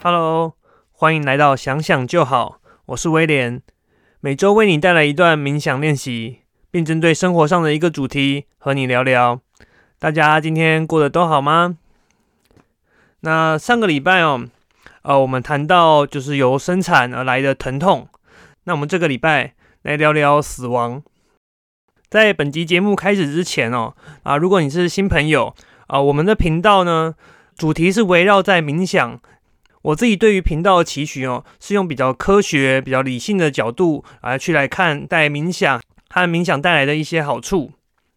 Hello，欢迎来到想想就好，我是威廉，每周为你带来一段冥想练习，并针对生活上的一个主题和你聊聊。大家今天过得都好吗？那上个礼拜哦，呃，我们谈到就是由生产而来的疼痛，那我们这个礼拜来聊聊死亡。在本集节目开始之前哦，啊，如果你是新朋友啊，我们的频道呢，主题是围绕在冥想。我自己对于频道的期许哦，是用比较科学、比较理性的角度来去来看待冥想和冥想带来的一些好处。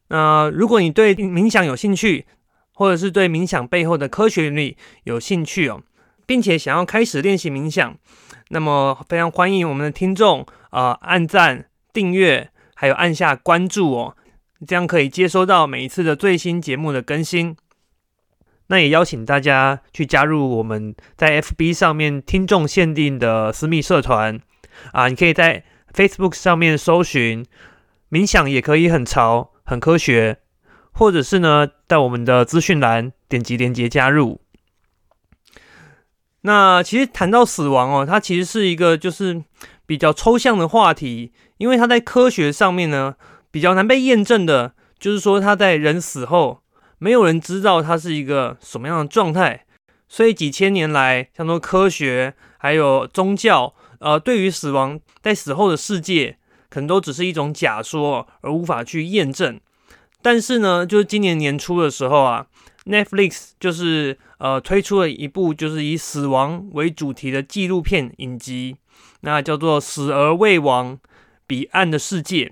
那如果你对冥想有兴趣，或者是对冥想背后的科学原理有兴趣哦，并且想要开始练习冥想，那么非常欢迎我们的听众啊，按赞、订阅，还有按下关注哦，这样可以接收到每一次的最新节目的更新。那也邀请大家去加入我们在 FB 上面听众限定的私密社团啊！你可以在 Facebook 上面搜寻“冥想也可以很潮很科学”，或者是呢，在我们的资讯栏点击连接加入。那其实谈到死亡哦，它其实是一个就是比较抽象的话题，因为它在科学上面呢比较难被验证的，就是说它在人死后。没有人知道它是一个什么样的状态，所以几千年来，像说科学还有宗教，呃，对于死亡在死后的世界，可能都只是一种假说，而无法去验证。但是呢，就是今年年初的时候啊，Netflix 就是呃推出了一部就是以死亡为主题的纪录片影集，那叫做《死而未亡：彼岸的世界》。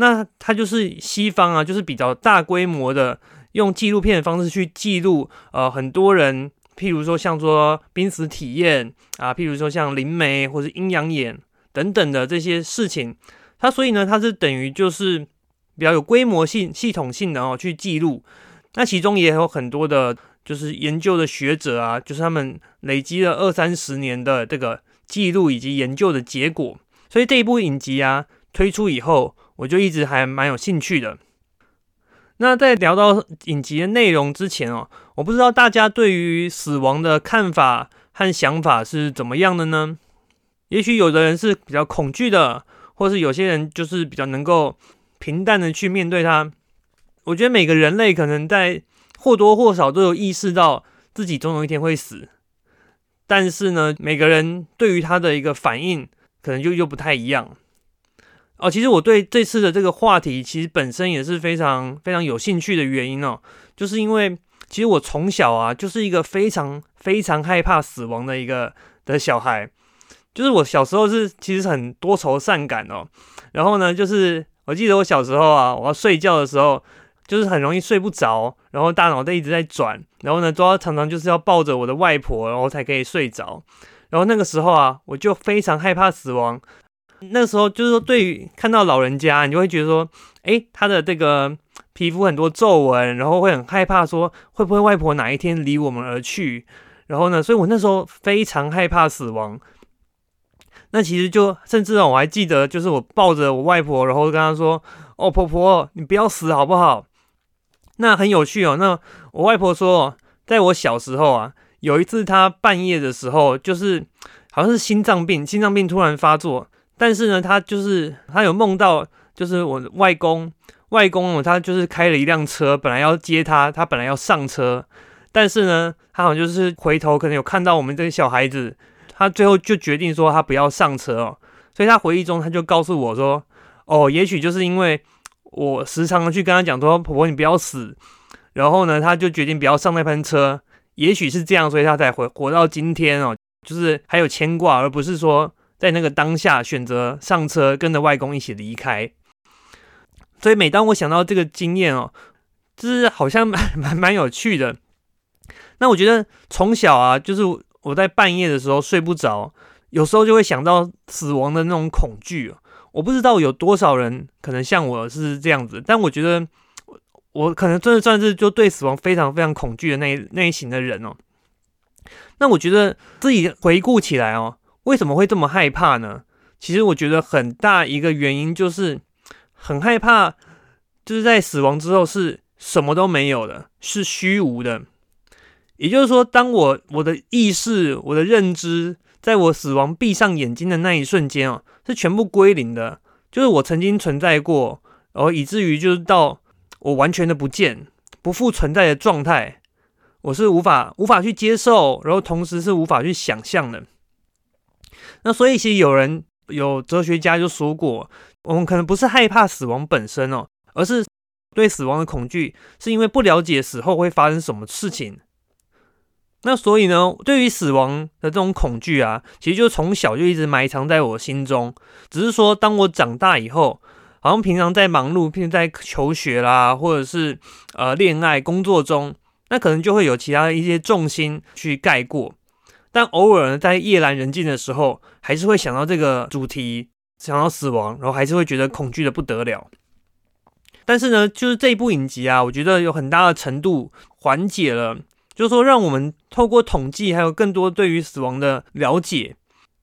那它就是西方啊，就是比较大规模的。用纪录片的方式去记录，呃，很多人，譬如说像说濒死体验啊，譬如说像灵媒或者阴阳眼等等的这些事情，它所以呢，它是等于就是比较有规模性、系统性的哦去记录。那其中也有很多的，就是研究的学者啊，就是他们累积了二三十年的这个记录以及研究的结果。所以这一部影集啊推出以后，我就一直还蛮有兴趣的。那在聊到影集的内容之前哦，我不知道大家对于死亡的看法和想法是怎么样的呢？也许有的人是比较恐惧的，或是有些人就是比较能够平淡的去面对它。我觉得每个人类可能在或多或少都有意识到自己总有一天会死，但是呢，每个人对于他的一个反应可能就又不太一样。哦，其实我对这次的这个话题，其实本身也是非常非常有兴趣的原因哦，就是因为其实我从小啊，就是一个非常非常害怕死亡的一个的小孩，就是我小时候是其实很多愁善感哦，然后呢，就是我记得我小时候啊，我要睡觉的时候，就是很容易睡不着，然后大脑袋一直在转，然后呢，都要常常就是要抱着我的外婆，然后才可以睡着，然后那个时候啊，我就非常害怕死亡。那时候就是说，对于看到老人家，你就会觉得说，哎，他的这个皮肤很多皱纹，然后会很害怕，说会不会外婆哪一天离我们而去？然后呢，所以我那时候非常害怕死亡。那其实就甚至呢我还记得，就是我抱着我外婆，然后跟她说：“哦，婆婆，你不要死好不好？”那很有趣哦。那我外婆说，在我小时候啊，有一次她半夜的时候，就是好像是心脏病，心脏病突然发作。但是呢，他就是他有梦到，就是我外公，外公哦，他就是开了一辆车，本来要接他，他本来要上车，但是呢，他好像就是回头可能有看到我们这些小孩子，他最后就决定说他不要上车哦，所以他回忆中他就告诉我说，哦，也许就是因为我时常的去跟他讲说，婆婆你不要死，然后呢，他就决定不要上那班车，也许是这样，所以他才活活到今天哦，就是还有牵挂，而不是说。在那个当下，选择上车跟着外公一起离开。所以每当我想到这个经验哦，就是好像蛮 蛮蛮有趣的。那我觉得从小啊，就是我在半夜的时候睡不着，有时候就会想到死亡的那种恐惧。我不知道有多少人可能像我是这样子，但我觉得我可能真的算是就对死亡非常非常恐惧的那那一型的人哦。那我觉得自己回顾起来哦。为什么会这么害怕呢？其实我觉得很大一个原因就是很害怕，就是在死亡之后是什么都没有的，是虚无的。也就是说，当我我的意识、我的认知，在我死亡闭上眼睛的那一瞬间哦，是全部归零的，就是我曾经存在过，然后以至于就是到我完全的不见、不复存在的状态，我是无法无法去接受，然后同时是无法去想象的。那所以，其实有人有哲学家就说过，我们可能不是害怕死亡本身哦，而是对死亡的恐惧，是因为不了解死后会发生什么事情。那所以呢，对于死亡的这种恐惧啊，其实就从小就一直埋藏在我心中。只是说，当我长大以后，好像平常在忙碌，譬如在求学啦，或者是呃恋爱、工作中，那可能就会有其他的一些重心去盖过。但偶尔呢，在夜阑人静的时候，还是会想到这个主题，想到死亡，然后还是会觉得恐惧的不得了。但是呢，就是这一部影集啊，我觉得有很大的程度缓解了。就是说，让我们透过统计，还有更多对于死亡的了解，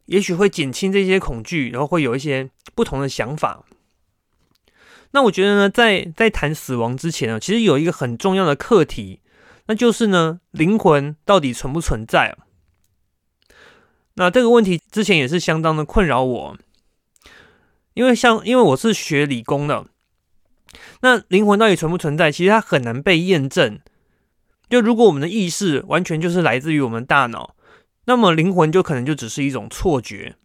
也许会减轻这些恐惧，然后会有一些不同的想法。那我觉得呢，在在谈死亡之前呢，其实有一个很重要的课题，那就是呢，灵魂到底存不存在？那这个问题之前也是相当的困扰我，因为像因为我是学理工的，那灵魂到底存不存在？其实它很难被验证。就如果我们的意识完全就是来自于我们大脑，那么灵魂就可能就只是一种错觉。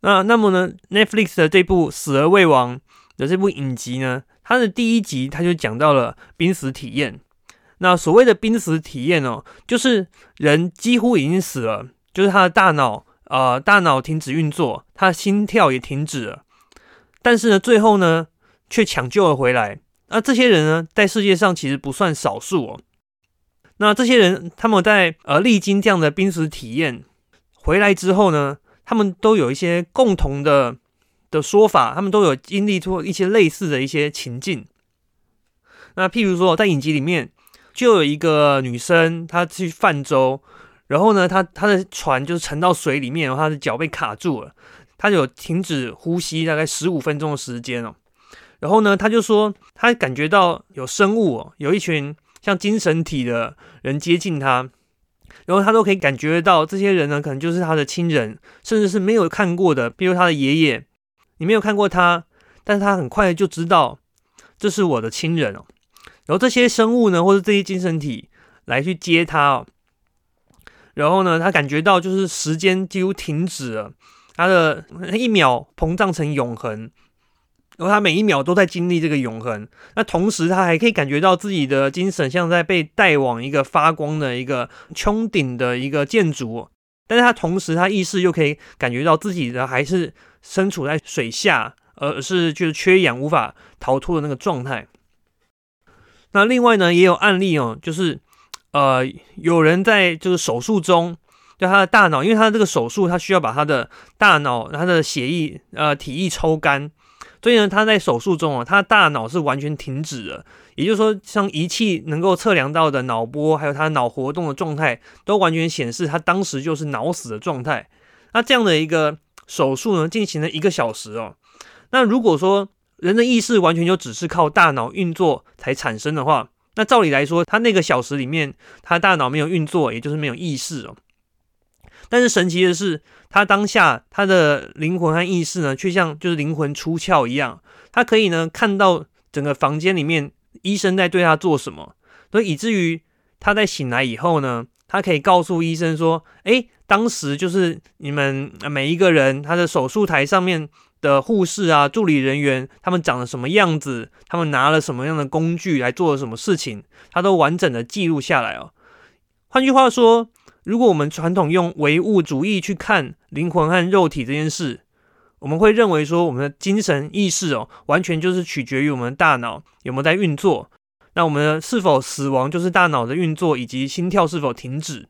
那那么呢，Netflix 的这部《死而未亡》的这部影集呢，它的第一集它就讲到了濒死体验。那所谓的濒死体验哦，就是人几乎已经死了，就是他的大脑呃大脑停止运作，他的心跳也停止了，但是呢，最后呢却抢救了回来。那这些人呢，在世界上其实不算少数哦。那这些人，他们在呃历经这样的濒死体验回来之后呢，他们都有一些共同的的说法，他们都有经历出一些类似的一些情境。那譬如说，在影集里面就有一个女生，她去泛舟，然后呢，他他的船就是沉到水里面，然后他的脚被卡住了，他有停止呼吸大概十五分钟的时间哦。然后呢，他就说他感觉到有生物，哦有一群。像精神体的人接近他，然后他都可以感觉到这些人呢，可能就是他的亲人，甚至是没有看过的，比如他的爷爷，你没有看过他，但是他很快就知道这是我的亲人哦。然后这些生物呢，或者这些精神体来去接他哦，然后呢，他感觉到就是时间几乎停止了，他的一秒膨胀成永恒。然后他每一秒都在经历这个永恒，那同时他还可以感觉到自己的精神像在被带往一个发光的一个穹顶的一个建筑，但是他同时他意识又可以感觉到自己的还是身处在水下，而是就是缺氧无法逃脱的那个状态。那另外呢，也有案例哦，就是呃有人在就是手术中，就他的大脑，因为他的这个手术他需要把他的大脑他的血液呃体液抽干。所以呢，他在手术中啊，他大脑是完全停止了，也就是说，像仪器能够测量到的脑波，还有他脑活动的状态，都完全显示他当时就是脑死的状态。那这样的一个手术呢，进行了一个小时哦。那如果说人的意识完全就只是靠大脑运作才产生的话，那照理来说，他那个小时里面，他大脑没有运作，也就是没有意识哦。但是神奇的是，他当下他的灵魂和意识呢，却像就是灵魂出窍一样，他可以呢看到整个房间里面医生在对他做什么，所以以至于他在醒来以后呢，他可以告诉医生说：“诶，当时就是你们每一个人，他的手术台上面的护士啊、助理人员，他们长了什么样子，他们拿了什么样的工具来做了什么事情，他都完整的记录下来哦。换句话说。”如果我们传统用唯物主义去看灵魂和肉体这件事，我们会认为说，我们的精神意识哦，完全就是取决于我们的大脑有没有在运作。那我们的是否死亡，就是大脑的运作以及心跳是否停止。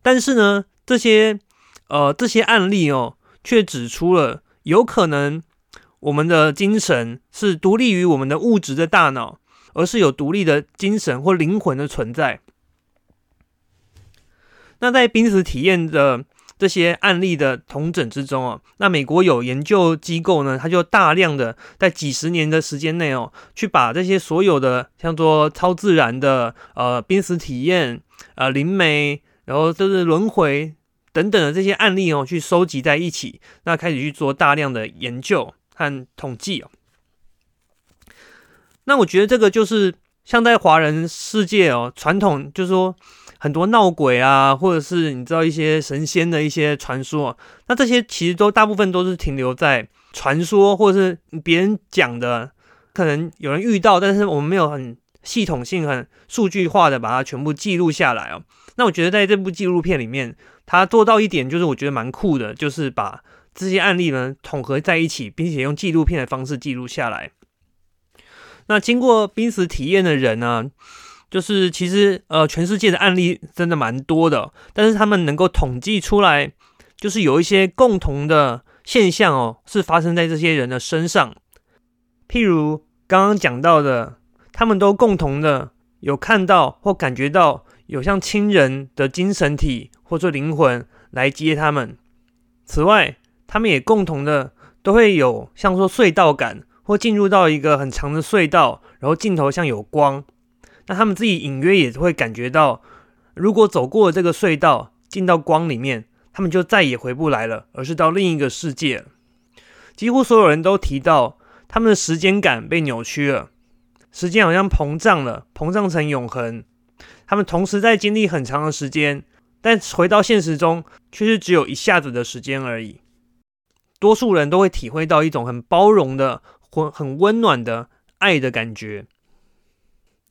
但是呢，这些呃这些案例哦，却指出了有可能我们的精神是独立于我们的物质的大脑，而是有独立的精神或灵魂的存在。那在濒死体验的这些案例的同诊之中哦，那美国有研究机构呢，他就大量的在几十年的时间内哦，去把这些所有的像做超自然的呃濒死体验、呃灵媒，然后就是轮回等等的这些案例哦，去收集在一起，那开始去做大量的研究和统计哦。那我觉得这个就是像在华人世界哦，传统就是说。很多闹鬼啊，或者是你知道一些神仙的一些传说，那这些其实都大部分都是停留在传说，或者是别人讲的，可能有人遇到，但是我们没有很系统性、很数据化的把它全部记录下来哦。那我觉得在这部纪录片里面，他做到一点就是我觉得蛮酷的，就是把这些案例呢统合在一起，并且用纪录片的方式记录下来。那经过濒死体验的人呢？就是其实呃，全世界的案例真的蛮多的，但是他们能够统计出来，就是有一些共同的现象哦，是发生在这些人的身上。譬如刚刚讲到的，他们都共同的有看到或感觉到有像亲人的精神体或者灵魂来接他们。此外，他们也共同的都会有像说隧道感，或进入到一个很长的隧道，然后镜头像有光。那他们自己隐约也会感觉到，如果走过了这个隧道，进到光里面，他们就再也回不来了，而是到另一个世界。几乎所有人都提到，他们的时间感被扭曲了，时间好像膨胀了，膨胀成永恒。他们同时在经历很长的时间，但回到现实中，却是只有一下子的时间而已。多数人都会体会到一种很包容的、很很温暖的爱的感觉。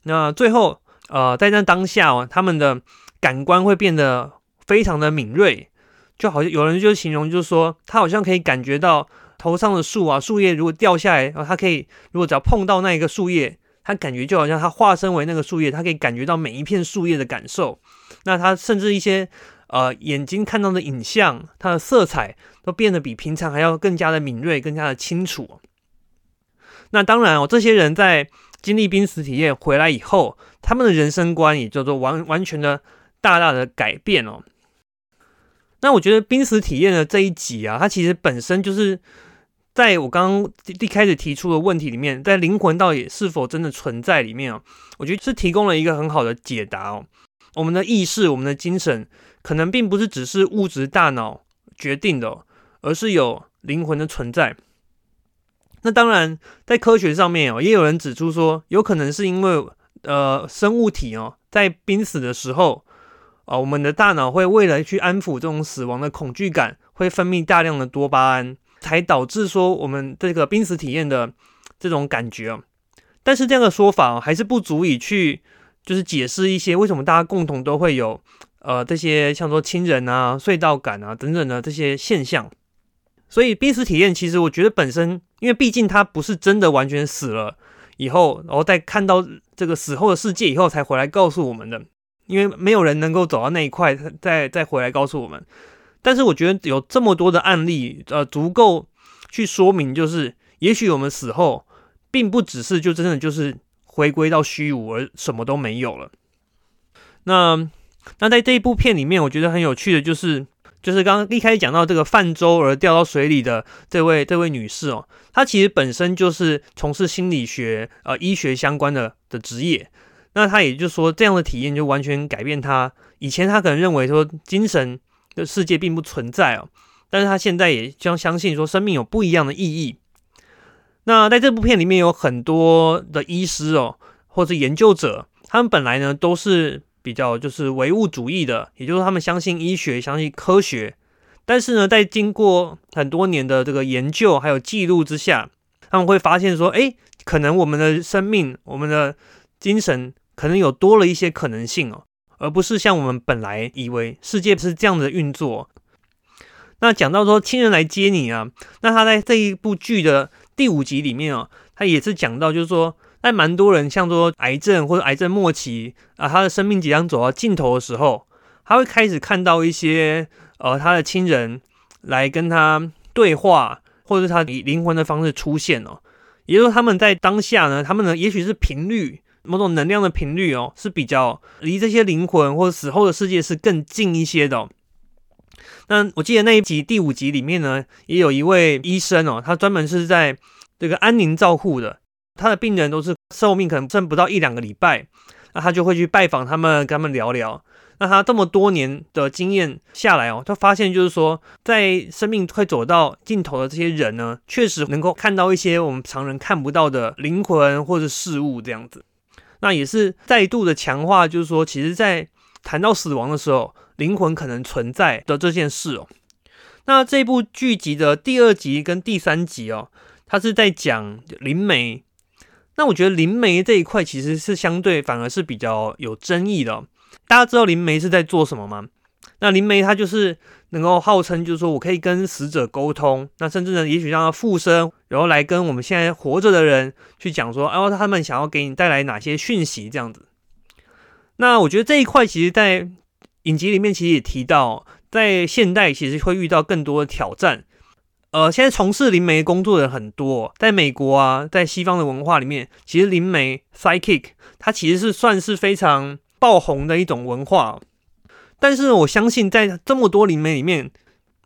那最后，呃，在那当下哦，他们的感官会变得非常的敏锐，就好像有人就形容，就是说他好像可以感觉到头上的树啊，树叶如果掉下来，然后他可以，如果只要碰到那一个树叶，他感觉就好像他化身为那个树叶，他可以感觉到每一片树叶的感受。那他甚至一些呃眼睛看到的影像，它的色彩都变得比平常还要更加的敏锐，更加的清楚。那当然哦，这些人在。经历濒死体验回来以后，他们的人生观也叫做完完全的大大的改变哦。那我觉得濒死体验的这一集啊，它其实本身就是在我刚刚一开始提出的问题里面，在灵魂到底是否真的存在里面啊，我觉得是提供了一个很好的解答哦。我们的意识，我们的精神，可能并不是只是物质大脑决定的，而是有灵魂的存在。那当然，在科学上面哦，也有人指出说，有可能是因为呃生物体哦，在濒死的时候啊，我们的大脑会为了去安抚这种死亡的恐惧感，会分泌大量的多巴胺，才导致说我们这个濒死体验的这种感觉啊。但是这样的说法还是不足以去就是解释一些为什么大家共同都会有呃这些像说亲人啊、隧道感啊等等的这些现象。所以濒死体验其实我觉得本身。因为毕竟他不是真的完全死了以后，然后再看到这个死后的世界以后才回来告诉我们的。因为没有人能够走到那一块，再再回来告诉我们。但是我觉得有这么多的案例，呃，足够去说明，就是也许我们死后并不只是就真的就是回归到虚无而什么都没有了。那那在这一部片里面，我觉得很有趣的就是。就是刚刚一开始讲到这个泛舟而掉到水里的这位这位女士哦，她其实本身就是从事心理学呃医学相关的的职业。那她也就说，这样的体验就完全改变她。以前她可能认为说精神的世界并不存在哦，但是他现在也将相信说生命有不一样的意义。那在这部片里面有很多的医师哦，或者研究者，他们本来呢都是。比较就是唯物主义的，也就是他们相信医学，相信科学。但是呢，在经过很多年的这个研究还有记录之下，他们会发现说，哎，可能我们的生命、我们的精神，可能有多了一些可能性哦，而不是像我们本来以为世界是这样的运作。那讲到说亲人来接你啊，那他在这一部剧的第五集里面哦，他也是讲到，就是说。但蛮多人，像说癌症或者癌症末期啊，他的生命即将走到尽头的时候，他会开始看到一些呃他的亲人来跟他对话，或者是他以灵魂的方式出现哦。也就是说，他们在当下呢，他们呢也许是频率某种能量的频率哦，是比较离这些灵魂或者死后的世界是更近一些的。那我记得那一集第五集里面呢，也有一位医生哦，他专门是在这个安宁照护的，他的病人都是寿命可能剩不到一两个礼拜，那他就会去拜访他们，跟他们聊聊。那他这么多年的经验下来哦，他发现就是说，在生命快走到尽头的这些人呢，确实能够看到一些我们常人看不到的灵魂或者事物这样子。那也是再度的强化，就是说，其实，在谈到死亡的时候，灵魂可能存在的这件事哦。那这部剧集的第二集跟第三集哦，它是在讲灵媒。那我觉得灵媒这一块其实是相对反而是比较有争议的。大家知道灵媒是在做什么吗？那灵媒它就是能够号称，就是说我可以跟死者沟通，那甚至呢，也许让他附身，然后来跟我们现在活着的人去讲说，哦，他们想要给你带来哪些讯息这样子。那我觉得这一块其实，在影集里面其实也提到，在现代其实会遇到更多的挑战。呃，现在从事灵媒工作的人很多，在美国啊，在西方的文化里面，其实灵媒 psychic 它其实是算是非常。爆红的一种文化，但是我相信在这么多灵媒里面，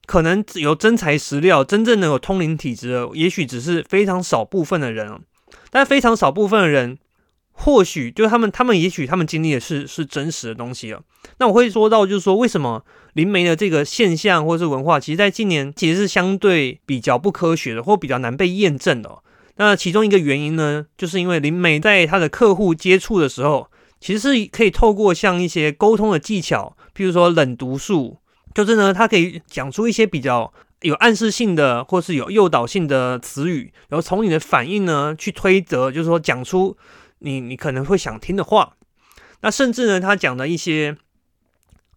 可能有真材实料、真正的有通灵体质的，也许只是非常少部分的人。但非常少部分的人，或许就他们，他们也许他们经历的是是真实的东西了。那我会说到，就是说为什么灵媒的这个现象或是文化，其实在近年其实是相对比较不科学的，或比较难被验证的。那其中一个原因呢，就是因为灵媒在他的客户接触的时候。其实是可以透过像一些沟通的技巧，譬如说冷读术，就是呢，它可以讲出一些比较有暗示性的，或是有诱导性的词语，然后从你的反应呢去推责，就是说讲出你你可能会想听的话。那甚至呢，他讲的一些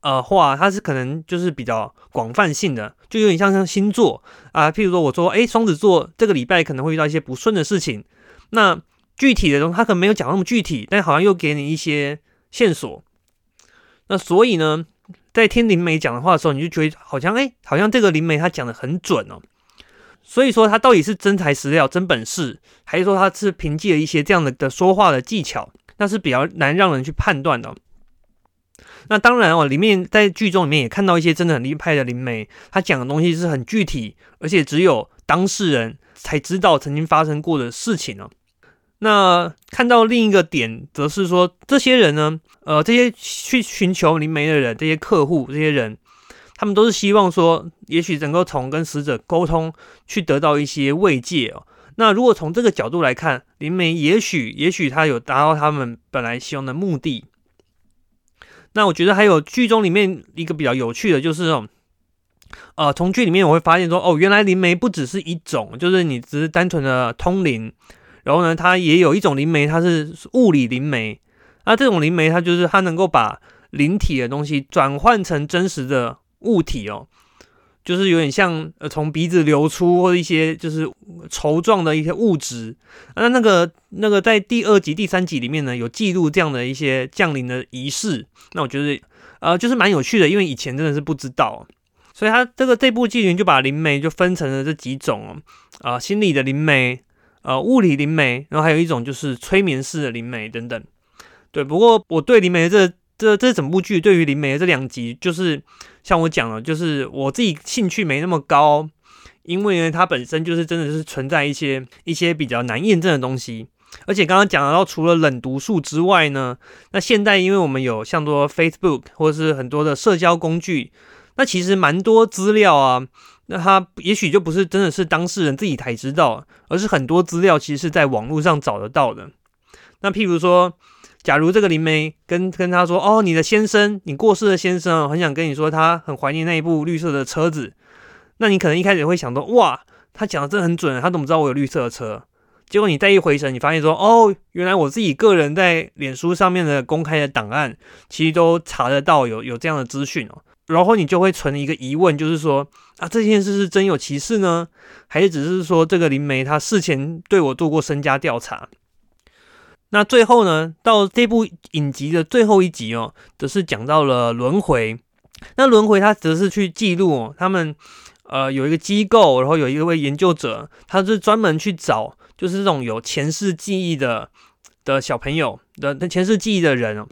呃话，他是可能就是比较广泛性的，就有点像像星座啊，譬如说我说，哎，双子座这个礼拜可能会遇到一些不顺的事情，那。具体的东西他可能没有讲那么具体，但好像又给你一些线索。那所以呢，在听灵媒讲的话的时候，你就觉得好像哎，好像这个灵媒他讲的很准哦。所以说他到底是真材实料、真本事，还是说他是凭借一些这样的的说话的技巧，那是比较难让人去判断的。那当然哦，里面在剧中里面也看到一些真的很厉害的灵媒，他讲的东西是很具体，而且只有当事人才知道曾经发生过的事情哦。那看到另一个点，则是说，这些人呢，呃，这些去寻求灵媒的人，这些客户，这些人，他们都是希望说，也许能够从跟死者沟通，去得到一些慰藉哦。那如果从这个角度来看，灵媒也许，也许他有达到他们本来希望的目的。那我觉得还有剧中里面一个比较有趣的，就是哦，呃，从剧里面我会发现说，哦，原来灵媒不只是一种，就是你只是单纯的通灵。然后呢，它也有一种灵媒，它是物理灵媒。那这种灵媒，它就是它能够把灵体的东西转换成真实的物体哦，就是有点像呃从鼻子流出或者一些就是稠状的一些物质。那那个那个在第二集、第三集里面呢，有记录这样的一些降临的仪式。那我觉得呃就是蛮有趣的，因为以前真的是不知道，所以它这个这部剧情就把灵媒就分成了这几种哦，啊心理的灵媒。呃，物理灵媒，然后还有一种就是催眠式的灵媒等等。对，不过我对灵媒这这这整部剧，对于灵媒这两集，就是像我讲了，就是我自己兴趣没那么高，因为呢，它本身就是真的是存在一些一些比较难验证的东西。而且刚刚讲到，除了冷读术之外呢，那现在因为我们有像多 Facebook 或者是很多的社交工具，那其实蛮多资料啊。那他也许就不是真的是当事人自己才知道，而是很多资料其实是在网络上找得到的。那譬如说，假如这个灵媒跟跟他说：“哦，你的先生，你过世的先生很想跟你说，他很怀念那一部绿色的车子。”那你可能一开始会想到：“哇，他讲的真的很准，他怎么知道我有绿色的车？”结果你再一回神，你发现说：“哦，原来我自己个人在脸书上面的公开的档案，其实都查得到有有这样的资讯哦。”然后你就会存一个疑问，就是说啊，这件事是真有其事呢，还是只是说这个灵媒他事前对我做过身家调查？那最后呢，到这部影集的最后一集哦，则是讲到了轮回。那轮回它则是去记录他们呃有一个机构，然后有一位研究者，他是专门去找就是这种有前世记忆的的小朋友的前世记忆的人哦。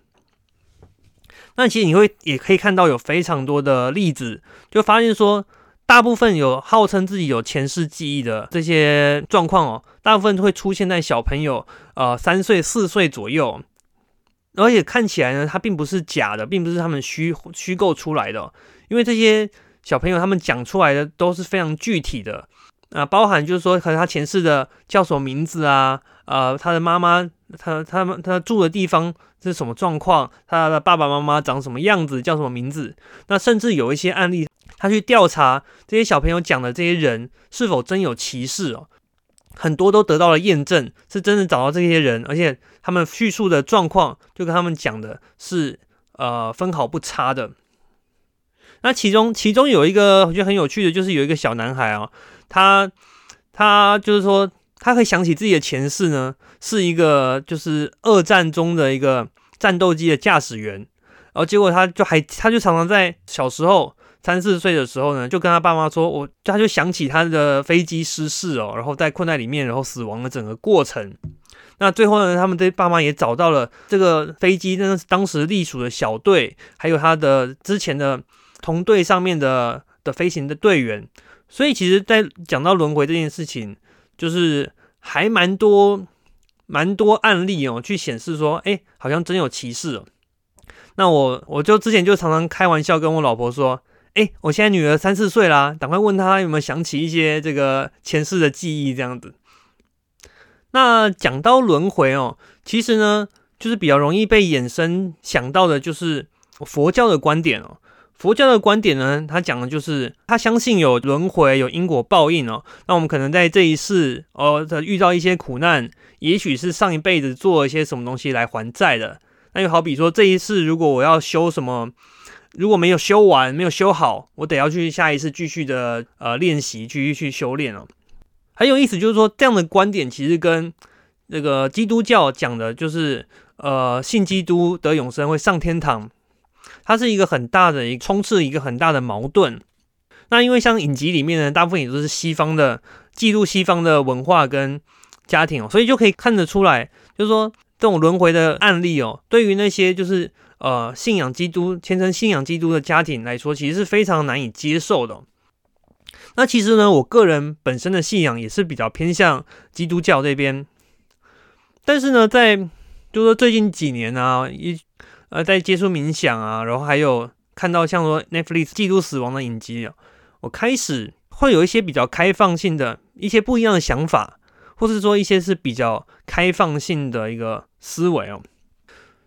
那其实你会也可以看到有非常多的例子，就发现说，大部分有号称自己有前世记忆的这些状况哦，大部分会出现在小朋友呃三岁四岁左右，而且看起来呢，它并不是假的，并不是他们虚虚构出来的，因为这些小朋友他们讲出来的都是非常具体的。啊，包含就是说，可能他前世的叫什么名字啊？呃，他的妈妈，他他们他住的地方是什么状况？他的爸爸妈妈长什么样子？叫什么名字？那甚至有一些案例，他去调查这些小朋友讲的这些人是否真有歧视哦，很多都得到了验证，是真的找到这些人，而且他们叙述的状况就跟他们讲的是呃分毫不差的。那其中其中有一个我觉得很有趣的，就是有一个小男孩啊。他他就是说，他会想起自己的前世呢，是一个就是二战中的一个战斗机的驾驶员，然后结果他就还他就常常在小时候三四岁的时候呢，就跟他爸妈说，我他就想起他的飞机失事哦，然后在困在里面，然后死亡的整个过程。那最后呢，他们的爸妈也找到了这个飞机，那是当时隶属的小队，还有他的之前的同队上面的的飞行的队员。所以，其实，在讲到轮回这件事情，就是还蛮多、蛮多案例哦，去显示说，哎，好像真有歧视哦。那我，我就之前就常常开玩笑跟我老婆说，哎，我现在女儿三四岁啦，赶快问她有没有想起一些这个前世的记忆这样子。那讲到轮回哦，其实呢，就是比较容易被衍生想到的，就是佛教的观点哦。佛教的观点呢，他讲的就是他相信有轮回、有因果报应哦。那我们可能在这一世哦，遇到一些苦难，也许是上一辈子做了一些什么东西来还债的。那就好比说，这一世如果我要修什么，如果没有修完、没有修好，我得要去下一次继续的呃练习，继续去修炼哦。很有意思，就是说这样的观点其实跟那个基督教讲的，就是呃信基督得永生，会上天堂。它是一个很大的一充斥一个很大的矛盾。那因为像影集里面呢，大部分也都是西方的记录西方的文化跟家庭哦，所以就可以看得出来，就是说这种轮回的案例哦，对于那些就是呃信仰基督、虔诚信仰基督的家庭来说，其实是非常难以接受的。那其实呢，我个人本身的信仰也是比较偏向基督教这边，但是呢，在就是说最近几年啊，一呃，在接触冥想啊，然后还有看到像说 Netflix 记录死亡的影集啊，我开始会有一些比较开放性的一些不一样的想法，或是说一些是比较开放性的一个思维哦。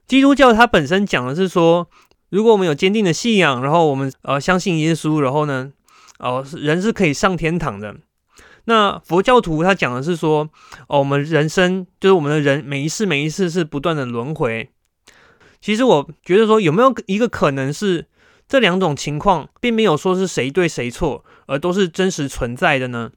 基督教它本身讲的是说，如果我们有坚定的信仰，然后我们呃相信耶稣，然后呢，哦人是可以上天堂的。那佛教徒他讲的是说，哦我们人生就是我们的人每一世每一世是不断的轮回。其实我觉得说，有没有一个可能是这两种情况，并没有说是谁对谁错，而都是真实存在的呢？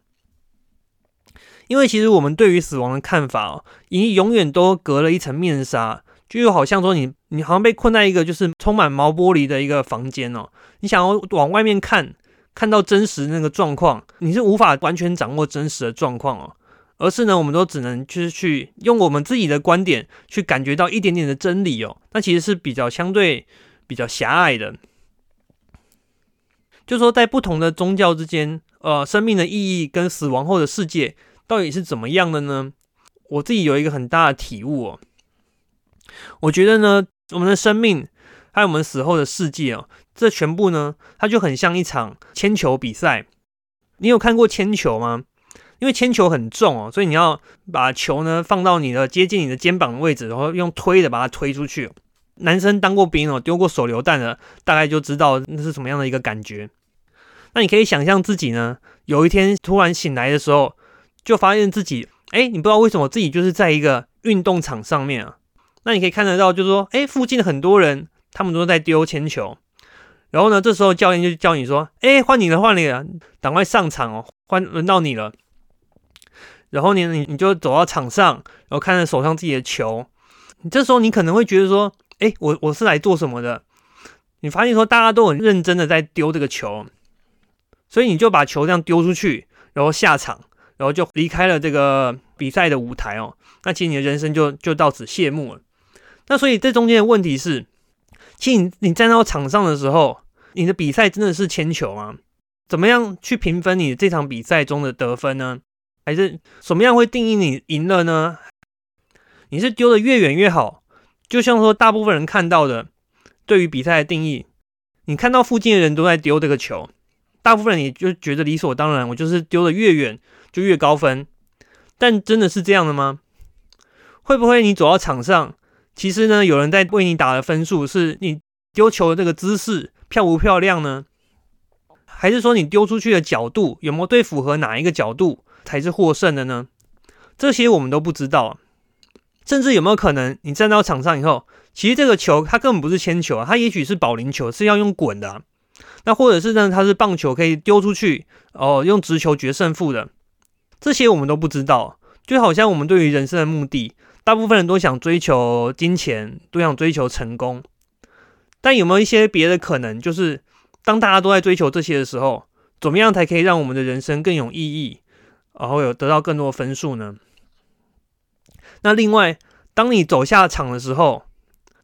因为其实我们对于死亡的看法哦，已永远都隔了一层面纱，就又好像说你你好像被困在一个就是充满毛玻璃的一个房间哦，你想要往外面看，看到真实那个状况，你是无法完全掌握真实的状况哦。而是呢，我们都只能就是去用我们自己的观点去感觉到一点点的真理哦。那其实是比较相对比较狭隘的。就说在不同的宗教之间，呃，生命的意义跟死亡后的世界到底是怎么样的呢？我自己有一个很大的体悟哦。我觉得呢，我们的生命还有我们死后的世界哦，这全部呢，它就很像一场铅球比赛。你有看过铅球吗？因为铅球很重哦，所以你要把球呢放到你的接近你的肩膀的位置，然后用推的把它推出去。男生当过兵哦，丢过手榴弹的，大概就知道那是什么样的一个感觉。那你可以想象自己呢，有一天突然醒来的时候，就发现自己，哎，你不知道为什么自己就是在一个运动场上面啊。那你可以看得到，就是说，哎，附近的很多人，他们都在丢铅球。然后呢，这时候教练就叫你说，哎，换你了，换你了，赶快上场哦，换轮到你了。然后你你你就走到场上，然后看着手上自己的球，你这时候你可能会觉得说，哎，我我是来做什么的？你发现说大家都很认真的在丢这个球，所以你就把球这样丢出去，然后下场，然后就离开了这个比赛的舞台哦。那其实你的人生就就到此谢幕了。那所以这中间的问题是，其实你你站到场上的时候，你的比赛真的是铅球吗？怎么样去评分你这场比赛中的得分呢？还是什么样会定义你赢了呢？你是丢的越远越好，就像说大部分人看到的，对于比赛的定义，你看到附近的人都在丢这个球，大部分人也就觉得理所当然，我就是丢的越远就越高分。但真的是这样的吗？会不会你走到场上，其实呢有人在为你打的分数是你丢球的这个姿势漂不漂亮呢？还是说你丢出去的角度有没有对符合哪一个角度才是获胜的呢？这些我们都不知道。甚至有没有可能你站到场上以后，其实这个球它根本不是铅球啊，它也许是保龄球，是要用滚的。那或者是呢，它是棒球可以丢出去哦，用直球决胜负的。这些我们都不知道。就好像我们对于人生的目的，大部分人都想追求金钱，都想追求成功。但有没有一些别的可能？就是当大家都在追求这些的时候，怎么样才可以让我们的人生更有意义，然后有得到更多分数呢？那另外，当你走下场的时候，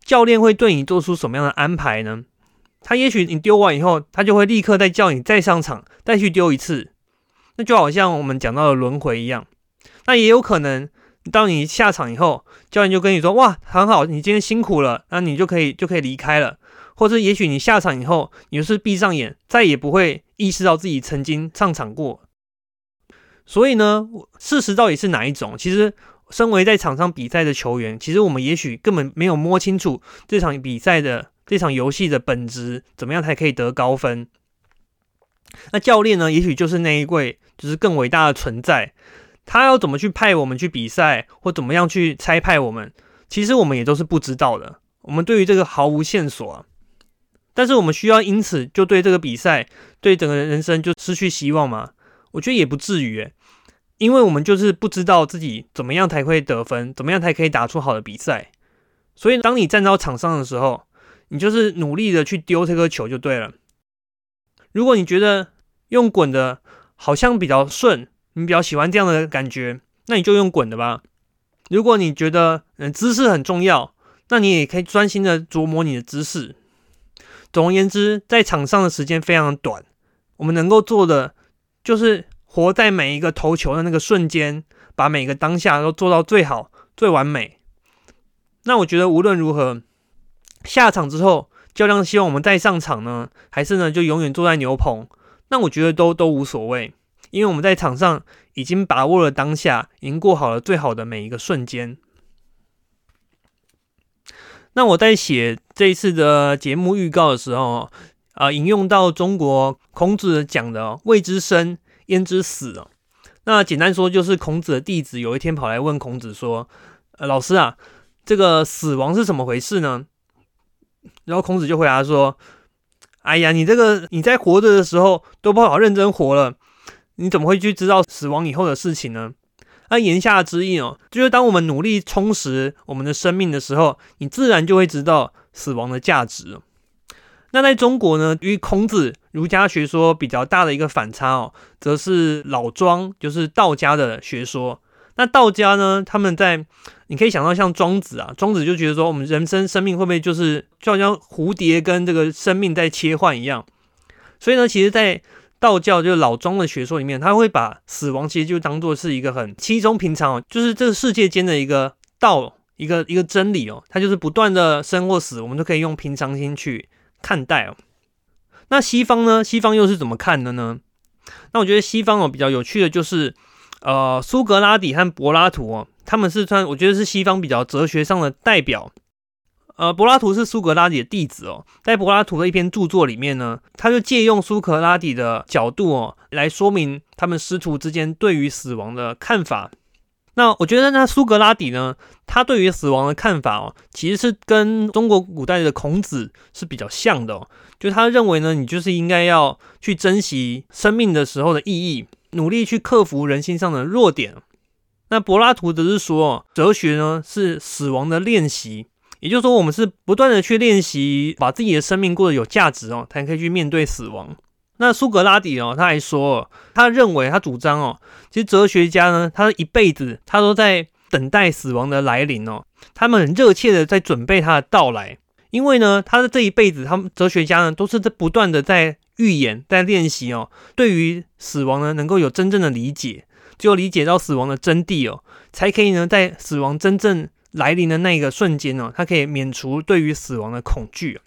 教练会对你做出什么样的安排呢？他也许你丢完以后，他就会立刻再叫你再上场，再去丢一次。那就好像我们讲到的轮回一样。那也有可能，当你下场以后，教练就跟你说：“哇，很好，你今天辛苦了。”那你就可以就可以离开了。或者也许你下场以后，你就是闭上眼，再也不会意识到自己曾经上场过。所以呢，事实到底是哪一种？其实。身为在场上比赛的球员，其实我们也许根本没有摸清楚这场比赛的这场游戏的本质，怎么样才可以得高分？那教练呢？也许就是那一位，就是更伟大的存在。他要怎么去派我们去比赛，或怎么样去差派我们？其实我们也都是不知道的。我们对于这个毫无线索啊。但是我们需要因此就对这个比赛，对整个人生就失去希望吗？我觉得也不至于。因为我们就是不知道自己怎么样才会得分，怎么样才可以打出好的比赛，所以当你站到场上的时候，你就是努力的去丢这颗球就对了。如果你觉得用滚的好像比较顺，你比较喜欢这样的感觉，那你就用滚的吧。如果你觉得嗯姿势很重要，那你也可以专心的琢磨你的姿势。总而言之，在场上的时间非常短，我们能够做的就是。活在每一个投球的那个瞬间，把每个当下都做到最好、最完美。那我觉得无论如何，下场之后，教练希望我们再上场呢，还是呢就永远坐在牛棚？那我觉得都都无所谓，因为我们在场上已经把握了当下，已经过好了最好的每一个瞬间。那我在写这一次的节目预告的时候，啊，引用到中国孔子讲的“未知生”。焉知死哦？那简单说，就是孔子的弟子有一天跑来问孔子说：“呃，老师啊，这个死亡是怎么回事呢？”然后孔子就回答说：“哎呀，你这个你在活着的时候都不好认真活了，你怎么会去知道死亡以后的事情呢？”那言下之意哦，就是当我们努力充实我们的生命的时候，你自然就会知道死亡的价值。那在中国呢，与孔子儒家学说比较大的一个反差哦，则是老庄，就是道家的学说。那道家呢，他们在你可以想到像庄子啊，庄子就觉得说，我们人生生命会不会就是就好像蝴蝶跟这个生命在切换一样？所以呢，其实，在道教就是老庄的学说里面，他会把死亡其实就当做是一个很稀松平常哦，就是这个世界间的一个道，一个一个真理哦，它就是不断的生或死，我们都可以用平常心去。看待哦，那西方呢？西方又是怎么看的呢？那我觉得西方哦比较有趣的就是，呃，苏格拉底和柏拉图哦，他们是算我觉得是西方比较哲学上的代表。呃，柏拉图是苏格拉底的弟子哦，在柏拉图的一篇著作里面呢，他就借用苏格拉底的角度哦，来说明他们师徒之间对于死亡的看法。那我觉得，那苏格拉底呢，他对于死亡的看法哦，其实是跟中国古代的孔子是比较像的哦。就他认为呢，你就是应该要去珍惜生命的时候的意义，努力去克服人性上的弱点。那柏拉图则是说，哲学呢是死亡的练习，也就是说，我们是不断的去练习，把自己的生命过得有价值哦，才可以去面对死亡。那苏格拉底哦，他还说，他认为他主张哦，其实哲学家呢，他一辈子他都在等待死亡的来临哦，他们很热切的在准备他的到来，因为呢，他的这一辈子，他们哲学家呢，都是在不断的在预演、在练习哦，对于死亡呢，能够有真正的理解，只有理解到死亡的真谛哦，才可以呢，在死亡真正来临的那一个瞬间哦，他可以免除对于死亡的恐惧。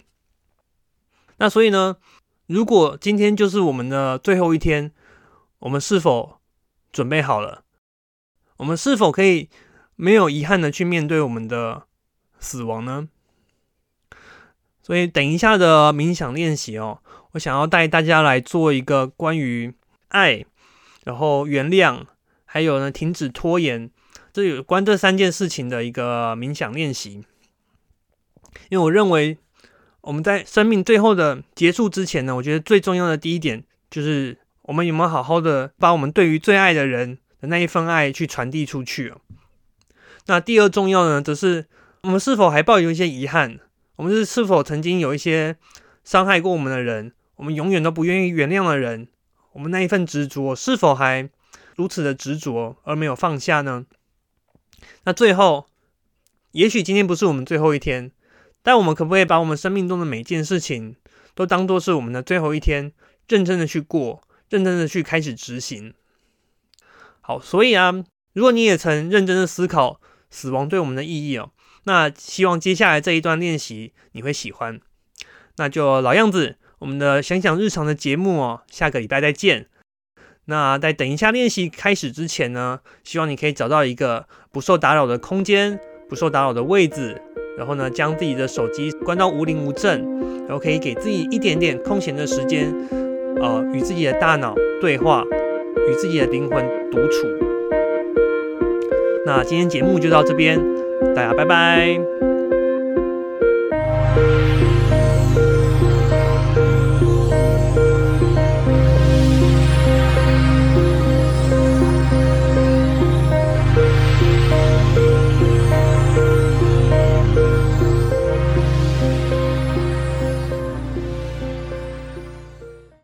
那所以呢，如果今天就是我们的最后一天，我们是否准备好了？我们是否可以没有遗憾的去面对我们的死亡呢？所以，等一下的冥想练习哦，我想要带大家来做一个关于爱，然后原谅，还有呢停止拖延，这有关这三件事情的一个冥想练习。因为我认为，我们在生命最后的结束之前呢，我觉得最重要的第一点就是，我们有没有好好的把我们对于最爱的人的那一份爱去传递出去那第二重要呢，则是我们是否还抱有一些遗憾。我们是是否曾经有一些伤害过我们的人，我们永远都不愿意原谅的人，我们那一份执着是否还如此的执着而没有放下呢？那最后，也许今天不是我们最后一天，但我们可不可以把我们生命中的每件事情都当做是我们的最后一天，认真的去过，认真的去开始执行？好，所以啊，如果你也曾认真的思考死亡对我们的意义哦。那希望接下来这一段练习你会喜欢。那就老样子，我们的想想日常的节目哦，下个礼拜再见。那在等一下练习开始之前呢，希望你可以找到一个不受打扰的空间，不受打扰的位置，然后呢，将自己的手机关到无铃无震，然后可以给自己一点点空闲的时间，呃，与自己的大脑对话，与自己的灵魂独处。那今天节目就到这边。大家拜拜。